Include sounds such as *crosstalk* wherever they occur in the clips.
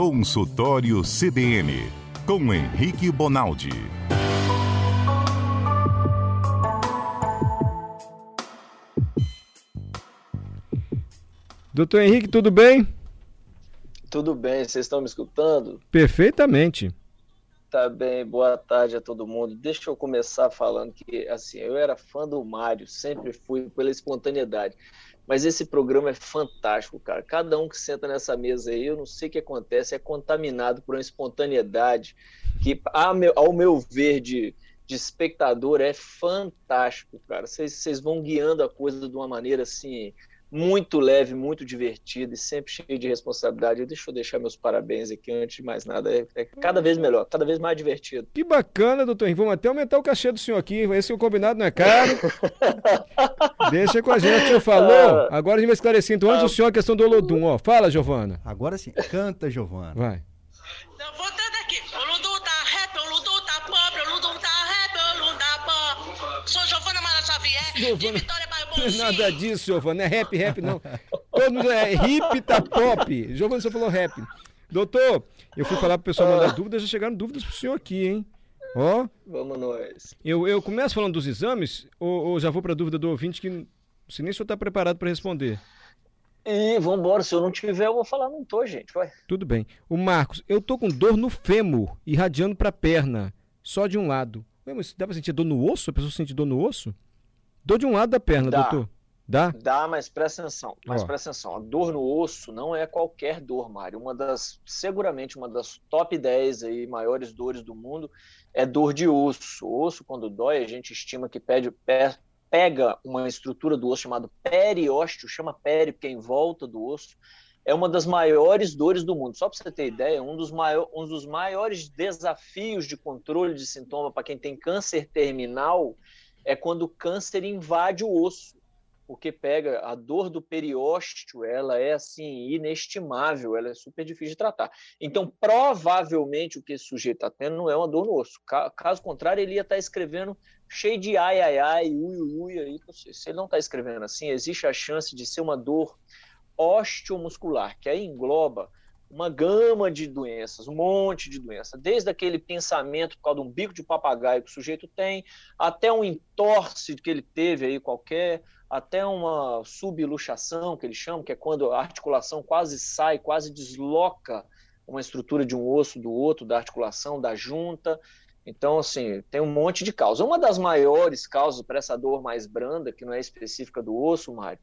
Consultório CBN, com Henrique Bonaldi. Doutor Henrique, tudo bem? Tudo bem, vocês estão me escutando? Perfeitamente. Tá bem, boa tarde a todo mundo. Deixa eu começar falando que, assim, eu era fã do Mário, sempre fui pela espontaneidade. Mas esse programa é fantástico, cara. Cada um que senta nessa mesa aí, eu não sei o que acontece, é contaminado por uma espontaneidade que, ao meu ver, de, de espectador, é fantástico, cara. Vocês vão guiando a coisa de uma maneira assim muito leve, muito divertido e sempre cheio de responsabilidade. Deixa eu deixar meus parabéns aqui antes de mais nada. É, é cada vez melhor, cada vez mais divertido. Que bacana, doutor Henrique. Vamos até aumentar o cachê do senhor aqui. Esse é o combinado não é caro. *laughs* Deixa com a gente. O senhor falou. Ah. Agora a gente vai esclarecer. Então, antes do senhor a questão do Olodum. Ó, fala, Giovana. Agora sim. Canta, Giovana. Vai. Não, voltando aqui. Olodum tá rap, Olodum tá pobre, Olodum tá rap, Olodum tá pobre. Sou Giovana Mara Xavier, Giovana. de Vitória *laughs* Nada disso, Giovana. Não é rap, rap, não. Todo mundo é hip, tá pop. Giovana, você falou rap. Doutor, eu fui falar pro pessoal mandar dúvidas, já chegaram dúvidas pro senhor aqui, hein? Ó. Vamos nós. Eu, eu começo falando dos exames, ou, ou já vou pra dúvida do ouvinte que se nem o senhor tá preparado para responder? E vambora, se eu não tiver, eu vou falar, não tô, gente, vai. Tudo bem. O Marcos, eu tô com dor no fêmur, irradiando pra perna, só de um lado. Dá pra sentir dor no osso? A pessoa sente dor no osso? Dor de um lado da perna, Dá. doutor. Dá? Dá, mas presta atenção. Mas presta atenção. A dor no osso não é qualquer dor, Mário. Uma das, seguramente, uma das top 10 aí, maiores dores do mundo é dor de osso. O osso, quando dói, a gente estima que pede, pega uma estrutura do osso chamada periósteo, chama peri, porque é em volta do osso. É uma das maiores dores do mundo. Só para você ter ideia, um dos, maior, um dos maiores desafios de controle de sintoma para quem tem câncer terminal é quando o câncer invade o osso, porque pega a dor do periósteo, ela é assim inestimável, ela é super difícil de tratar. Então, provavelmente o que esse sujeito está tendo não é uma dor no osso. Caso contrário, ele ia estar tá escrevendo cheio de ai, ai, ai, ui, ui, ui aí. Se ele não está escrevendo assim, existe a chance de ser uma dor osteomuscular, que aí engloba uma gama de doenças, um monte de doenças, desde aquele pensamento por causa de um bico de papagaio que o sujeito tem, até um entorse que ele teve aí qualquer, até uma subluxação que eles chamam, que é quando a articulação quase sai, quase desloca uma estrutura de um osso do outro, da articulação, da junta. Então, assim, tem um monte de causas. Uma das maiores causas para essa dor mais branda, que não é específica do osso, Mário,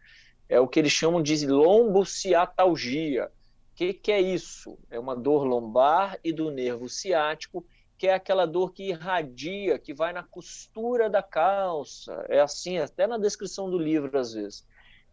é o que eles chamam de lombociatalgia que, que é isso? É uma dor lombar e do nervo ciático, que é aquela dor que irradia, que vai na costura da calça. É assim, até na descrição do livro, às vezes.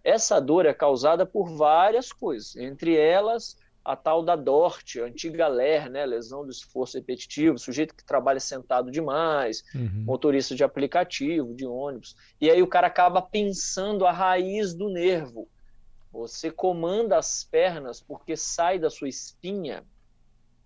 Essa dor é causada por várias coisas, entre elas a tal da DORT, a antiga LER, né, lesão do esforço repetitivo, sujeito que trabalha sentado demais, uhum. motorista de aplicativo, de ônibus, e aí o cara acaba pensando a raiz do nervo, você comanda as pernas porque sai da sua espinha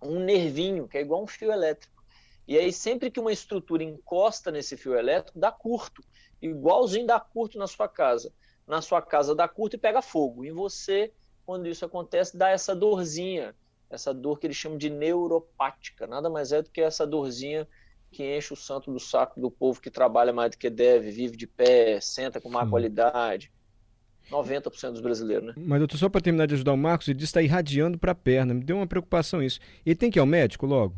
um nervinho, que é igual um fio elétrico. E aí, sempre que uma estrutura encosta nesse fio elétrico, dá curto. Igualzinho dá curto na sua casa. Na sua casa dá curto e pega fogo. E você, quando isso acontece, dá essa dorzinha. Essa dor que eles chamam de neuropática. Nada mais é do que essa dorzinha que enche o santo do saco do povo que trabalha mais do que deve, vive de pé, senta com má Sim. qualidade, 90% dos brasileiros, né? Mas, doutor, só para terminar de ajudar o Marcos, ele disse que está irradiando para a perna. Me deu uma preocupação isso. Ele tem que ir ao médico logo?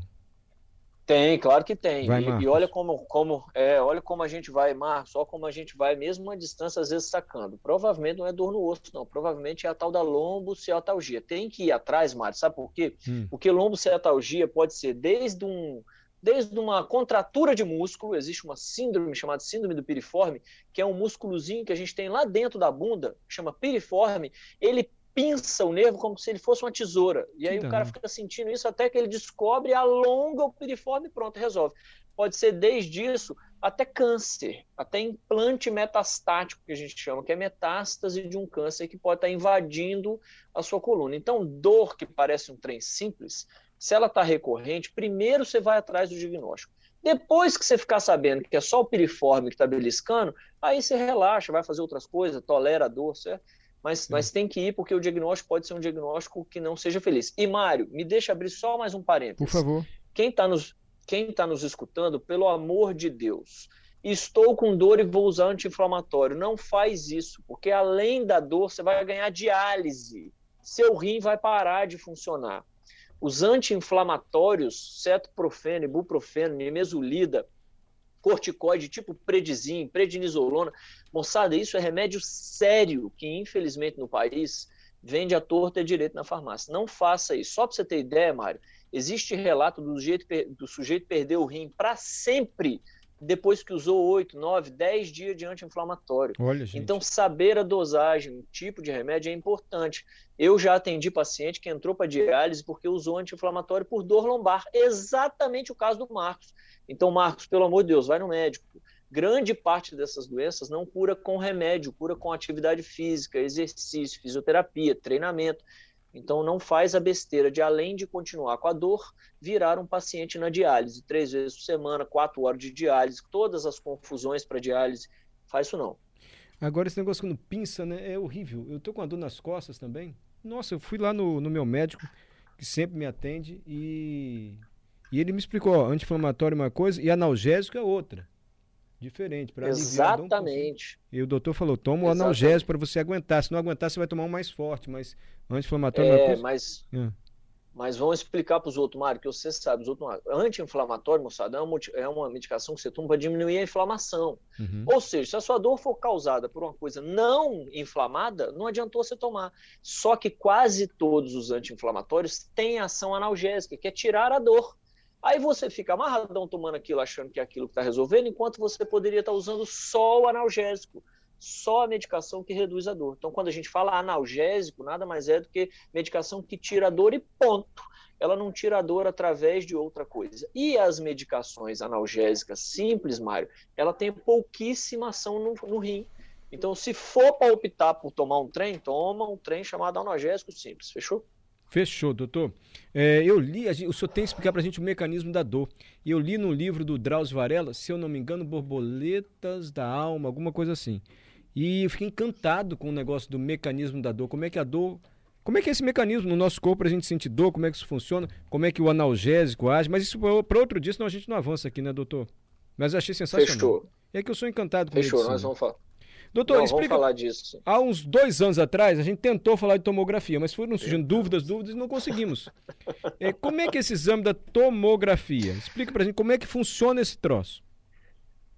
Tem, claro que tem. Vai, e, e, olha como, como, é, olha como a gente vai, Marcos, só como a gente vai, mesmo a distância, às vezes sacando. Provavelmente não é dor no osso, não. Provavelmente é a tal da lombociatalgia. Tem que ir atrás, Marcos, sabe por quê? Hum. Porque lombociatalgia pode ser desde um desde uma contratura de músculo, existe uma síndrome chamada síndrome do piriforme, que é um músculozinho que a gente tem lá dentro da bunda, chama piriforme, ele pinça o nervo como se ele fosse uma tesoura. E aí então. o cara fica sentindo isso até que ele descobre, alonga o piriforme e pronto, resolve. Pode ser desde isso até câncer, até implante metastático, que a gente chama, que é metástase de um câncer que pode estar invadindo a sua coluna. Então, dor que parece um trem simples, se ela está recorrente, primeiro você vai atrás do diagnóstico. Depois que você ficar sabendo que é só o piriforme que está beliscando, aí você relaxa, vai fazer outras coisas, tolera a dor, certo? mas, mas tem que ir porque o diagnóstico pode ser um diagnóstico que não seja feliz. E, Mário, me deixa abrir só mais um parênteses. Por favor. Quem está nos, quem tá nos escutando, pelo amor de Deus, estou com dor e vou usar anti-inflamatório. Não faz isso, porque além da dor, você vai ganhar diálise. Seu rim vai parar de funcionar. Os anti-inflamatórios, cetoprofeno, ibuprofeno, nimesulida, corticoide tipo predizin, prednisolona. Moçada, isso é remédio sério que, infelizmente, no país vende a torta e direito na farmácia. Não faça isso. Só para você ter ideia, Mário, existe relato do, jeito, do sujeito perder o rim para sempre depois que usou 8, 9, 10 dias de anti-inflamatório. Então, saber a dosagem, o tipo de remédio é importante. Eu já atendi paciente que entrou para diálise porque usou anti-inflamatório por dor lombar. Exatamente o caso do Marcos. Então, Marcos, pelo amor de Deus, vai no médico. Grande parte dessas doenças não cura com remédio, cura com atividade física, exercício, fisioterapia, treinamento. Então, não faz a besteira de, além de continuar com a dor, virar um paciente na diálise, três vezes por semana, quatro horas de diálise, todas as confusões para diálise. Faz isso não. Agora, esse negócio quando pinça, né, é horrível. Eu tô com a dor nas costas também. Nossa, eu fui lá no, no meu médico, que sempre me atende, e e ele me explicou, anti-inflamatório é uma coisa e analgésico é outra. Diferente. Exatamente. E o doutor falou, toma o analgésico para você aguentar. Se não aguentar, você vai tomar um mais forte, mas anti-inflamatório é, coisa... mas... É. Mas vamos explicar para os outros, Mário, que você sabe, os outros anti-inflamatório, moçada, é uma, é uma medicação que você toma para diminuir a inflamação. Uhum. Ou seja, se a sua dor for causada por uma coisa não inflamada, não adiantou você tomar. Só que quase todos os anti-inflamatórios têm ação analgésica, que é tirar a dor. Aí você fica amarradão tomando aquilo, achando que é aquilo que está resolvendo, enquanto você poderia estar tá usando só o analgésico, só a medicação que reduz a dor. Então, quando a gente fala analgésico, nada mais é do que medicação que tira a dor e ponto. Ela não tira a dor através de outra coisa. E as medicações analgésicas simples, Mário, ela tem pouquíssima ação no, no rim. Então, se for para optar por tomar um trem, toma um trem chamado analgésico simples. Fechou? Fechou, doutor. É, eu li, o senhor tem que explicar para a gente o mecanismo da dor. E eu li no livro do Drauzio Varela, se eu não me engano, Borboletas da Alma, alguma coisa assim. E eu fiquei encantado com o negócio do mecanismo da dor. Como é que a dor. Como é que é esse mecanismo no nosso corpo para a gente sentir dor? Como é que isso funciona? Como é que o analgésico age? Mas isso para outro dia, senão a gente não avança aqui, né, doutor? Mas eu achei sensacional. Fechou. É que eu sou encantado com Fechou, medicina. nós vamos falar. Doutor, Não, explica. Vamos falar disso. Há uns dois anos atrás, a gente tentou falar de tomografia, mas foram surgindo dúvidas, dúvidas e não conseguimos. *laughs* É, como é que é esse exame da tomografia? Explica pra gente como é que funciona esse troço.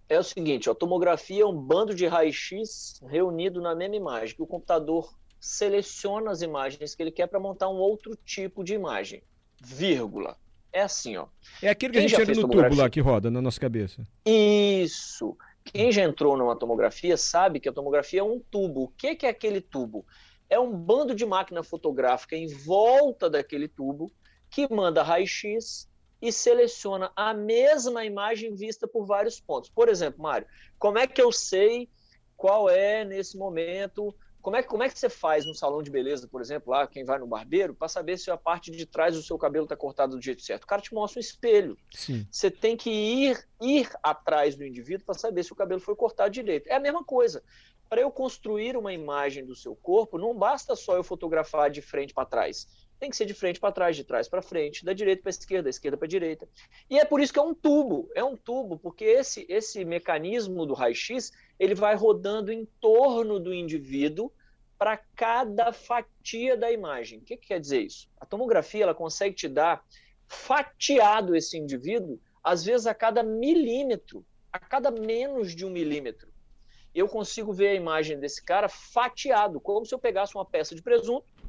É o seguinte, a tomografia é um bando de raio-x reunido na mesma imagem, que o computador seleciona as imagens que ele quer para montar um outro tipo de imagem. Vírgula. É assim, ó. É aquele que Quem a gente entra no tubo lá que roda na nossa cabeça. Isso. Quem já entrou numa tomografia sabe que a tomografia é um tubo. O que, que é aquele tubo? É um bando de máquina fotográfica em volta daquele tubo que manda raio-x e seleciona a mesma imagem vista por vários pontos. Por exemplo, Mário, como é que eu sei qual é, nesse momento, como é, como é que você faz no salão de beleza, por exemplo, lá, quem vai no barbeiro, para saber se a parte de trás do seu cabelo está cortada do jeito certo? O cara te mostra um espelho. Sim. Você tem que ir, ir atrás do indivíduo para saber se o cabelo foi cortado direito. É a mesma coisa. Para eu construir uma imagem do seu corpo, não basta só eu fotografar de frente para trás. Tem que ser de frente para trás, de trás para frente, da direita para esquerda, da esquerda para direita. E é por isso que é um tubo. É um tubo, porque esse, esse mecanismo do raio-x ele vai rodando em torno do indivíduo para cada fatia da imagem. O que, que, quer dizer isso? A tomografia ela consegue te dar fatiado esse indivíduo, às vezes a cada milímetro, a cada menos de um milímetro. Eu consigo ver a imagem desse cara fatiado, como se eu pegasse uma peça de presunto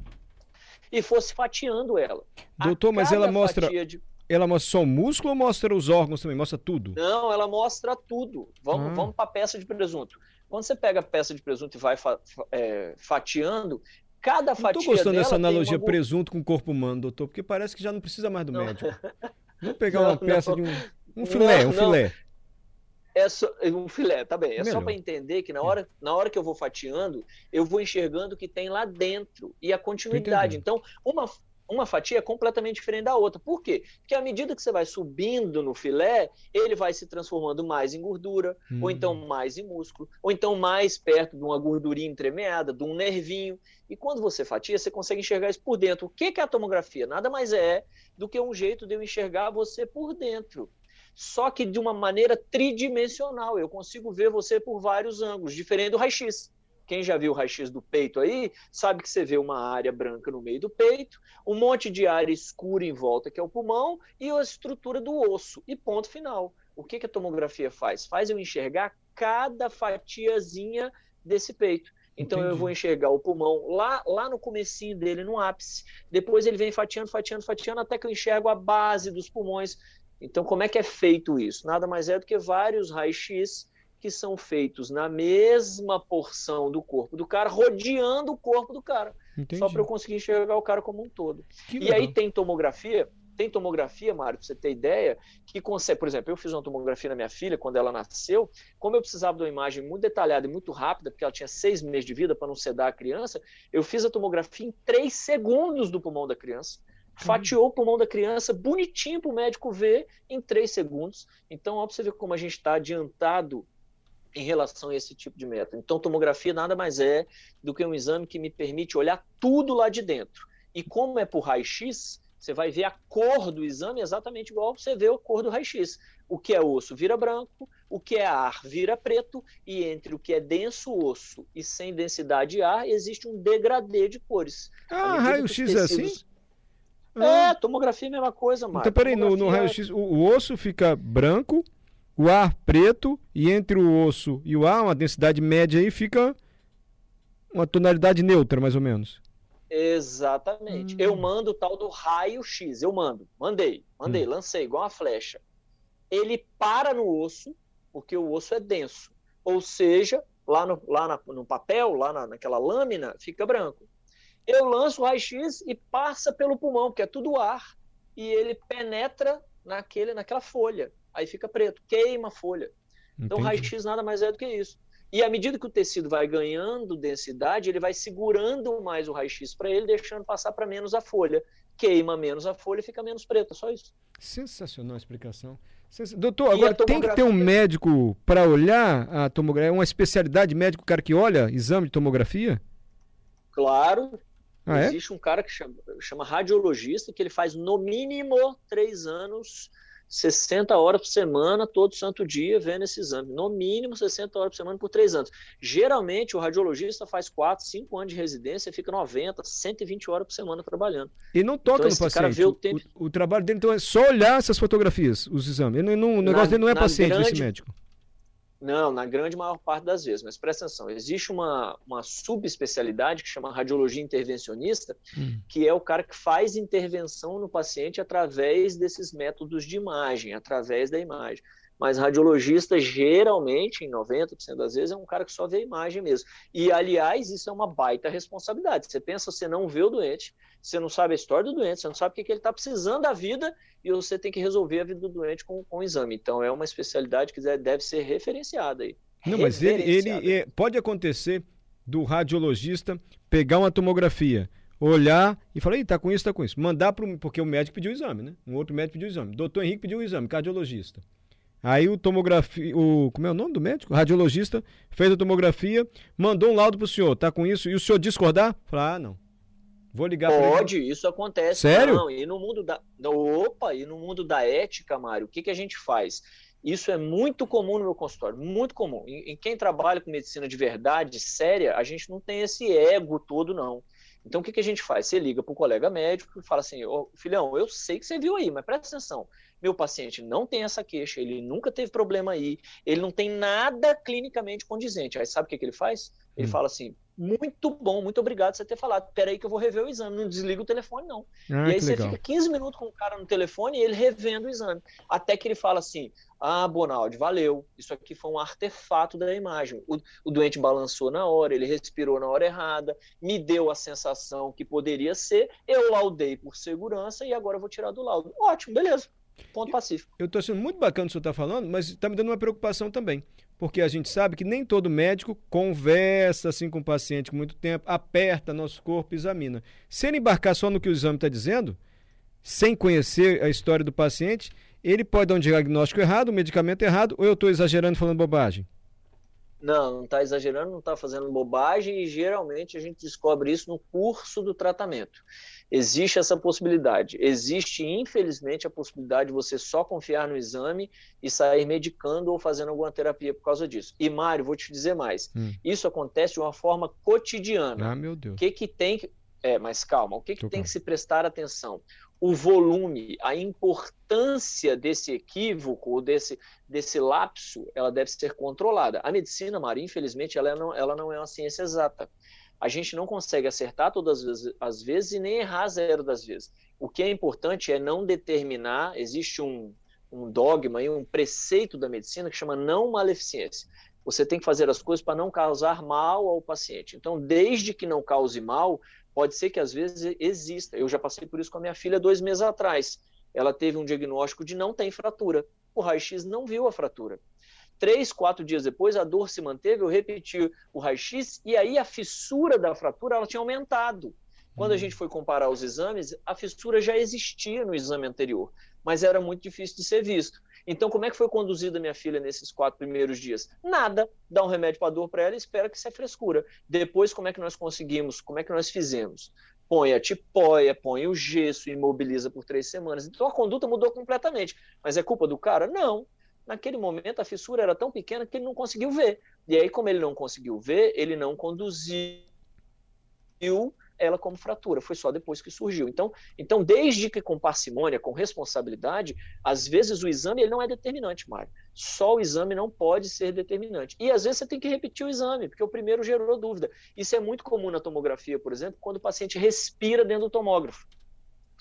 e fosse fatiando ela. Doutor, mas ela mostra. De... Ela mostra só o músculo ou mostra os órgãos também? Mostra tudo? Não, ela mostra tudo. Vamos, ah. vamos para a peça de presunto. Quando você pega a peça de presunto e vai fa é, fatiando, cada fatia. Estou gostando dessa analogia uma... presunto com corpo humano, doutor, porque parece que já não precisa mais do não. médico. Vamos pegar não, uma peça não. de um, um filé, um filé. É só, um filé, tá bem. É Melhor. só para entender que na hora, na hora que eu vou fatiando, eu vou enxergando o que tem lá dentro e a continuidade. Então, uma, uma fatia é completamente diferente da outra. Por quê? Porque à medida que você vai subindo no filé, ele vai se transformando mais em gordura, hum. ou então mais em músculo, ou então mais perto de uma gordurinha entremeada, de um nervinho. E quando você fatia, você consegue enxergar isso por dentro. O que é a tomografia? Nada mais é do que um jeito de eu enxergar você por dentro. Só que de uma maneira tridimensional. Eu consigo ver você por vários ângulos, diferente do raio-x. Quem já viu o raio-x do peito aí, sabe que você vê uma área branca no meio do peito, um monte de área escura em volta, que é o pulmão, e a estrutura do osso. E ponto final. O que, que a tomografia faz? Faz eu enxergar cada fatiazinha desse peito. Então Entendi. eu vou enxergar o pulmão lá, lá no comecinho dele, no ápice. Depois ele vem fatiando, fatiando, fatiando, até que eu enxergo a base dos pulmões. Então como é que é feito isso? Nada mais é do que vários raios-x que são feitos na mesma porção do corpo do cara, rodeando o corpo do cara. Entendi. Só para eu conseguir enxergar o cara como um todo. Que e legal. aí tem tomografia, tem tomografia, Mário, para você ter ideia, que consegue, por exemplo, eu fiz uma tomografia na minha filha quando ela nasceu, como eu precisava de uma imagem muito detalhada e muito rápida, porque ela tinha seis meses de vida para não sedar a criança, eu fiz a tomografia em três segundos do pulmão da criança. Fatiou o pulmão da criança bonitinho para o médico ver em três segundos. Então, ó, para você ver como a gente está adiantado em relação a esse tipo de método. Então, tomografia nada mais é do que um exame que me permite olhar tudo lá de dentro. E como é por raio-x, você vai ver a cor do exame exatamente igual você vê a cor do raio-x. O que é osso vira branco, o que é ar vira preto, e entre o que é denso osso e sem densidade de ar, existe um degradê de cores. Ah, raio-x é assim? É, ah. tomografia é a mesma coisa, Marcos. Então, peraí, no, no raio-x, o, o osso fica branco, o ar preto e entre o osso e o ar, uma densidade média aí fica uma tonalidade neutra, mais ou menos. Exatamente. Hum. Eu mando o tal do raio-x, eu mando, mandei, mandei, hum. lancei igual uma flecha. Ele para no osso, porque o osso é denso. Ou seja, lá no, lá na, no papel, lá na, naquela lâmina, fica branco. Eu lanço o raio-x e passa pelo pulmão, porque é tudo ar, e ele penetra naquele, naquela folha aí fica preto, queima a folha. Então, raio-x nada mais é do que isso. E à medida que o tecido vai ganhando densidade, ele vai segurando mais o raio-x para ele, deixando passar para menos a folha. Queima menos a folha e fica menos preta, só isso. Sensacional a explicação. Doutor, agora tem que ter um médico para olhar a tomografia, uma especialidade médico, o cara que olha exame de tomografia? Claro. Ah, é? Existe um cara que chama, chama radiologista, que ele faz no mínimo três anos 60 horas por semana, todo santo dia, vendo esse exame. No mínimo 60 horas por semana por três anos. Geralmente, o radiologista faz 4, 5 anos de residência e fica 90, 120 horas por semana trabalhando. E não toca então, no paciente. O, tempo... o, o, trabalho dele então, é só olhar essas fotografias, os exames. Ele não, o negócio na, dele não é paciente grande... desse médico. Não, na grande maior parte das vezes, mas presta atenção, existe uma, uma subespecialidade que chama radiologia intervencionista, hum. que é o cara que faz intervenção no paciente através desses métodos de imagem, através da imagem. Mas radiologista, geralmente, em 90% das vezes, é um cara que só vê a imagem mesmo. E, aliás, isso é uma baita responsabilidade. Você pensa, você não vê o doente, você não sabe a história do doente, você não sabe o que, que ele está precisando da vida e você tem que resolver a vida do doente com, com o exame. Então, é uma especialidade que deve ser referenciada aí. Não, mas ele, ele é, pode acontecer do radiologista pegar uma tomografia, olhar e falar, está com isso, está com isso. Mandar para porque o médico pediu o exame, né? Um outro médico pediu o exame. Doutor Henrique pediu o exame, cardiologista. Aí o tomografia, o como é o nome do médico? O radiologista fez a tomografia, mandou um laudo pro senhor, tá com isso? E o senhor discordar? Falar, ah, não. Vou ligar Pode, isso acontece. Sério? Não, e no mundo da opa, e no mundo da ética, Mário, o que que a gente faz? Isso é muito comum no meu consultório, muito comum. Em, em quem trabalha com medicina de verdade, séria, a gente não tem esse ego todo, não. Então, o que, que a gente faz? Você liga para o colega médico e fala assim: oh, filhão, eu sei que você viu aí, mas presta atenção meu paciente não tem essa queixa, ele nunca teve problema aí, ele não tem nada clinicamente condizente. Aí sabe o que, que ele faz? Ele hum. fala assim: muito bom, muito obrigado por você ter falado. Peraí que eu vou rever o exame. Não desliga o telefone, não. Ah, e aí você legal. fica 15 minutos com o cara no telefone e ele revendo o exame. Até que ele fala assim: Ah, Bonaldi, valeu. Isso aqui foi um artefato da imagem. O, o doente balançou na hora, ele respirou na hora errada, me deu a sensação que poderia ser, eu laudei por segurança e agora eu vou tirar do laudo. Ótimo, beleza. Ponto pacífico. Eu estou achando muito bacana o que o senhor está falando, mas está me dando uma preocupação também. porque a gente sabe que nem todo médico conversa assim com o paciente muito tempo, aperta nosso corpo, examina. Se ele embarcar só no que o exame está dizendo, sem conhecer a história do paciente, ele pode dar um diagnóstico errado, um medicamento errado, ou eu estou exagerando falando bobagem? Não, não está exagerando, não está fazendo bobagem e geralmente a gente descobre isso no curso do tratamento. Existe essa possibilidade. Existe, infelizmente, a possibilidade de você só confiar no exame e sair medicando ou fazendo alguma terapia por causa disso. E, Mário, vou te dizer mais. Hum. Isso acontece de uma forma cotidiana. Ah, meu Deus. O que, que tem que. É, mas calma, o que, que tem que se prestar atenção? O volume, a importância desse equívoco, desse, desse lapso, ela deve ser controlada. A medicina, Maria, infelizmente, ela não, ela não é uma ciência exata. A gente não consegue acertar todas as vezes e nem errar zero das vezes. O que é importante é não determinar, existe um, um dogma e um preceito da medicina que chama não maleficência. Você tem que fazer as coisas para não causar mal ao paciente. Então, desde que não cause mal, Pode ser que às vezes exista. Eu já passei por isso com a minha filha dois meses atrás. Ela teve um diagnóstico de não tem fratura. O raio-x não viu a fratura. Três, quatro dias depois, a dor se manteve, eu repeti o raio-x e aí a fissura da fratura ela tinha aumentado. Quando a hum. gente foi comparar os exames, a fissura já existia no exame anterior, mas era muito difícil de ser visto. Então, como é que foi conduzida minha filha nesses quatro primeiros dias? Nada. Dá um remédio para dor para ela e espera que é frescura. Depois, como é que nós conseguimos? Como é que nós fizemos? Põe a tipóia, põe o gesso, imobiliza por três semanas. Então, a conduta mudou completamente. Mas é culpa do cara? Não. Naquele momento, a fissura era tão pequena que ele não conseguiu ver. E aí, como ele não conseguiu ver, ele não conduziu ela como fratura, foi só depois que surgiu. Então, então desde que com parcimônia, com responsabilidade, às vezes o exame ele não é determinante, Mário. Só o exame não pode ser determinante. E às vezes você tem que repetir o exame, porque o primeiro gerou dúvida. Isso é muito comum na tomografia, por exemplo, quando o paciente respira dentro do tomógrafo.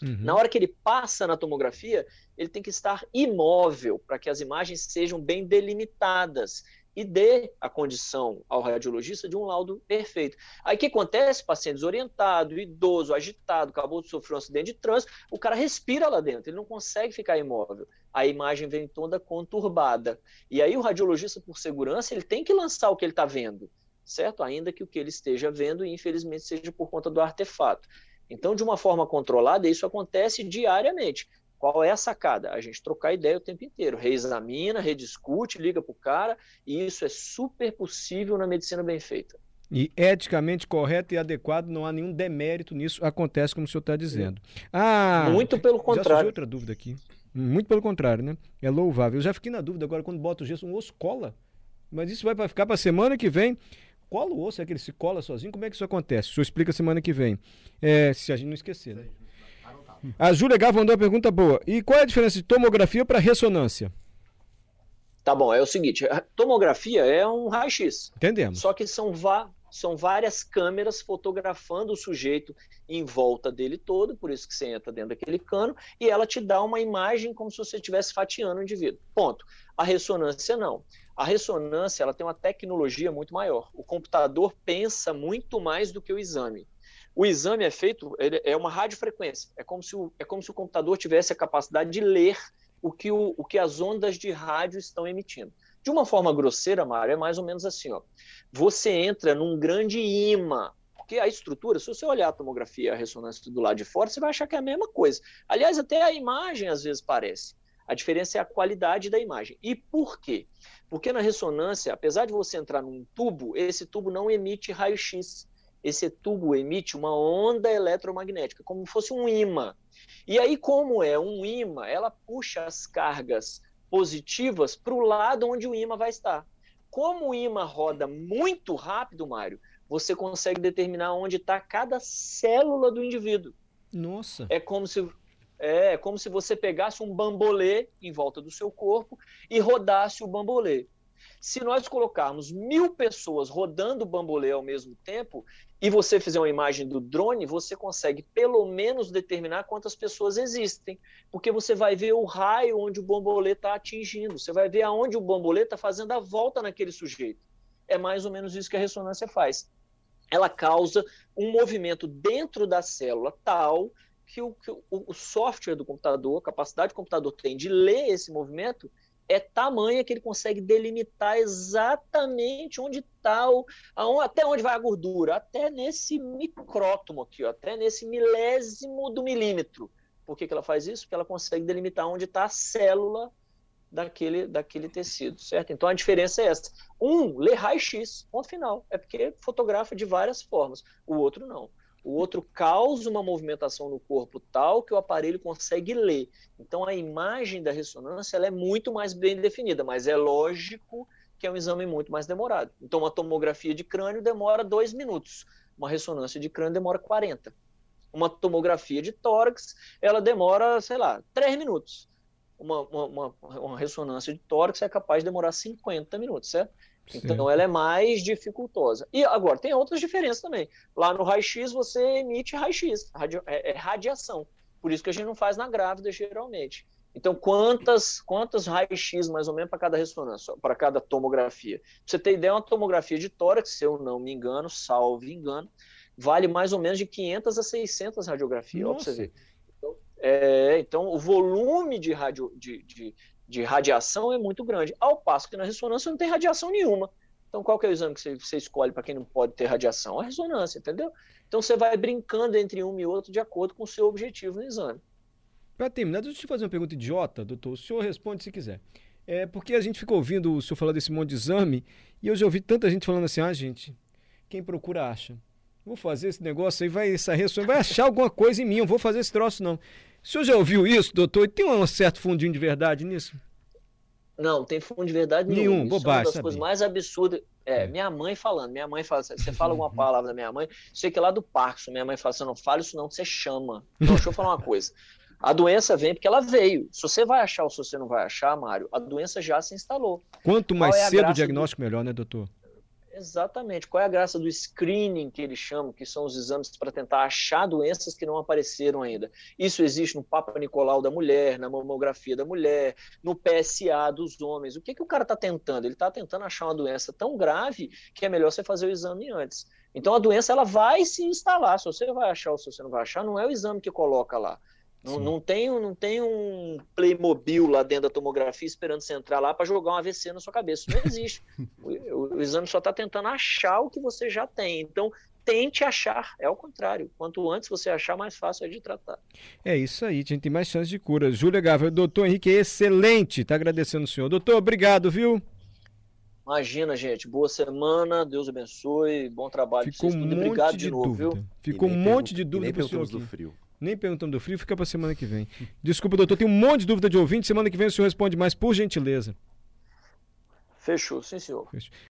Uhum. Na hora que ele passa na tomografia, ele tem que estar imóvel para que as imagens sejam bem delimitadas e dê a condição ao radiologista de um laudo perfeito. Aí o que acontece? Paciente desorientado, idoso, agitado, acabou de sofrer um acidente de trânsito, o cara respira lá dentro, ele não consegue ficar imóvel. A imagem vem toda conturbada. E aí o radiologista, por segurança, ele tem que lançar o que ele está vendo, certo? Ainda que o que ele esteja vendo, infelizmente, seja por conta do artefato. Então, de uma forma controlada, isso acontece diariamente. Qual é a sacada? A gente trocar ideia o tempo inteiro, reexamina, rediscute, liga para o cara, e isso é super possível na medicina bem feita. E eticamente correto e adequado, não há nenhum demérito nisso, acontece como o senhor está dizendo. Ah, Muito pelo contrário. Já outra dúvida aqui. Muito pelo contrário, né? É louvável. Eu já fiquei na dúvida agora quando bota o gesso, um osso cola. Mas isso vai ficar para a semana que vem. Cola o osso, é que ele se cola sozinho? Como é que isso acontece? O senhor explica semana que vem. É, se a gente não esquecer, né? A Júlia Gava mandou uma pergunta boa. E qual é a diferença de tomografia para ressonância? Tá bom, é o seguinte: tomografia é um raio-x. Entendemos. Só que são, são várias câmeras fotografando o sujeito em volta dele todo, por isso que você entra dentro daquele cano, e ela te dá uma imagem como se você estivesse fatiando o indivíduo. Ponto. A ressonância não. A ressonância ela tem uma tecnologia muito maior. O computador pensa muito mais do que o exame. O exame é feito, é uma radiofrequência. É como, se o, é como se o computador tivesse a capacidade de ler o que, o, o que as ondas de rádio estão emitindo. De uma forma grosseira, Mário, é mais ou menos assim: ó. você entra num grande imã, porque a estrutura, se você olhar a tomografia e a ressonância do lado de fora, você vai achar que é a mesma coisa. Aliás, até a imagem às vezes parece. A diferença é a qualidade da imagem. E por quê? Porque na ressonância, apesar de você entrar num tubo, esse tubo não emite raio-x esse tubo emite uma onda eletromagnética, como se fosse um imã. E aí, como é um imã, ela puxa as cargas positivas para o lado onde o imã vai estar. Como o imã roda muito rápido, Mário, você consegue determinar onde está cada célula do indivíduo. Nossa. É como se é, é como se você pegasse um bambolê em volta do seu corpo e rodasse o bambolê. Se nós colocarmos mil pessoas rodando o bambolê ao mesmo tempo e você fizer uma imagem do drone, você consegue pelo menos determinar quantas pessoas existem, porque você vai ver o raio onde o bambolê está atingindo, você vai ver aonde o bambolê está fazendo a volta naquele sujeito. É mais ou menos isso que a ressonância faz. Ela causa um movimento dentro da célula tal que o, que o software do computador, a capacidade que o computador tem de ler esse movimento, é tamanha que ele consegue delimitar exatamente onde está, até onde vai a gordura, até nesse micrótomo aqui, ó, até nesse milésimo do milímetro. Por que, que ela faz isso? Porque ela consegue delimitar onde está a célula daquele, daquele tecido, certo? Então a diferença é essa. Um lê raio-x, ponto final. É porque fotografa de várias formas. O outro não. O outro causa uma movimentação no corpo tal que o aparelho consegue ler. Então a imagem da ressonância é muito mais bem definida, mas é lógico que é um exame muito mais demorado. Então uma tomografia de crânio demora dois minutos, uma ressonância de crânio demora 40. Uma tomografia de tórax ela demora, sei lá, três minutos. Uma, uma, uma, uma ressonância de tórax é capaz de demorar 50 minutos, certo? Então ela é mais dificultosa. E agora, tem outras diferenças também. Lá no raio-x você emite raio-x, é, é, radiação. Por isso que a gente não faz na grávida geralmente. Então, quantas, quantas raio-x mais ou menos para cada ressonância, para cada tomografia? Pra você ter ideia, uma tomografia de tórax, se eu não me engano, salvo engano, vale mais ou menos de 500 a 600 radiografias. Ó, você ver. Então, é, então, o volume de, radio, de, de, de radiação é muito grande, ao passo que na ressonância não tem radiação nenhuma. Então, qual que é o exame que você, escolhe para quem não pode ter radiação? A ressonância, entendeu? Então, você vai brincando entre um e outro de acordo com o seu objetivo no exame. Para terminar, deixa eu te fazer uma pergunta idiota, doutor. O senhor responde se quiser. É porque a gente ficou ouvindo o senhor falar desse monte de exame e eu já ouvi tanta gente falando assim: ah, gente, quem procura acha. Vou fazer esse negócio aí, vai essa ressonância, vai achar alguma coisa em mim, eu vou fazer esse troço não. O senhor já ouviu isso, doutor? E tem um certo fundinho de verdade nisso? Não, tem fundo de verdade nenhum. Nenhum, bobagem. É uma das coisas mais absurdas. É, é, minha mãe falando, minha mãe fala, você fala alguma *laughs* palavra da minha mãe, sei que é lá do Parkinson, minha mãe fala, você não fala isso não, você chama. Então, deixa eu falar uma *laughs* coisa. A doença vem porque ela veio. Se você vai achar ou se você não vai achar, Mário, a doença já se instalou. Quanto mais é cedo o diagnóstico, do... melhor, né, doutor? Exatamente. Qual é a graça do screening que eles chamam, que são os exames para tentar achar doenças que não apareceram ainda? Isso existe no Papa Nicolau da mulher, na mamografia da mulher, no PSA dos homens. O que, que o cara está tentando? Ele está tentando achar uma doença tão grave que é melhor você fazer o exame antes. Então a doença ela vai se instalar. Se você vai achar ou se você não vai achar, não é o exame que coloca lá. Não, não, tem, não tem um Playmobil lá dentro da tomografia esperando você entrar lá para jogar um AVC na sua cabeça. Isso não existe. o, *laughs* o, exame só está tentando achar o que você já tem. Então, tente achar. É o contrário. Quanto antes você achar, mais fácil é de tratar. É isso aí. A gente tem mais chance de cura. Júlia Gávea, doutor Henrique é excelente. Está agradecendo o senhor. Doutor, obrigado, viu? Imagina, gente. Boa semana. Deus abençoe. Bom trabalho. Ficou um monte obrigado de, de novo, dúvida. Viu? Ficou um monte de dúvida. E nem do frio. Nem perguntando do frio, fica para semana que vem. *laughs* Desculpa, doutor, tem um monte de dúvida de ouvinte. Semana que vem o senhor responde mais, por gentileza. Fechou, sim, senhor. Fechou.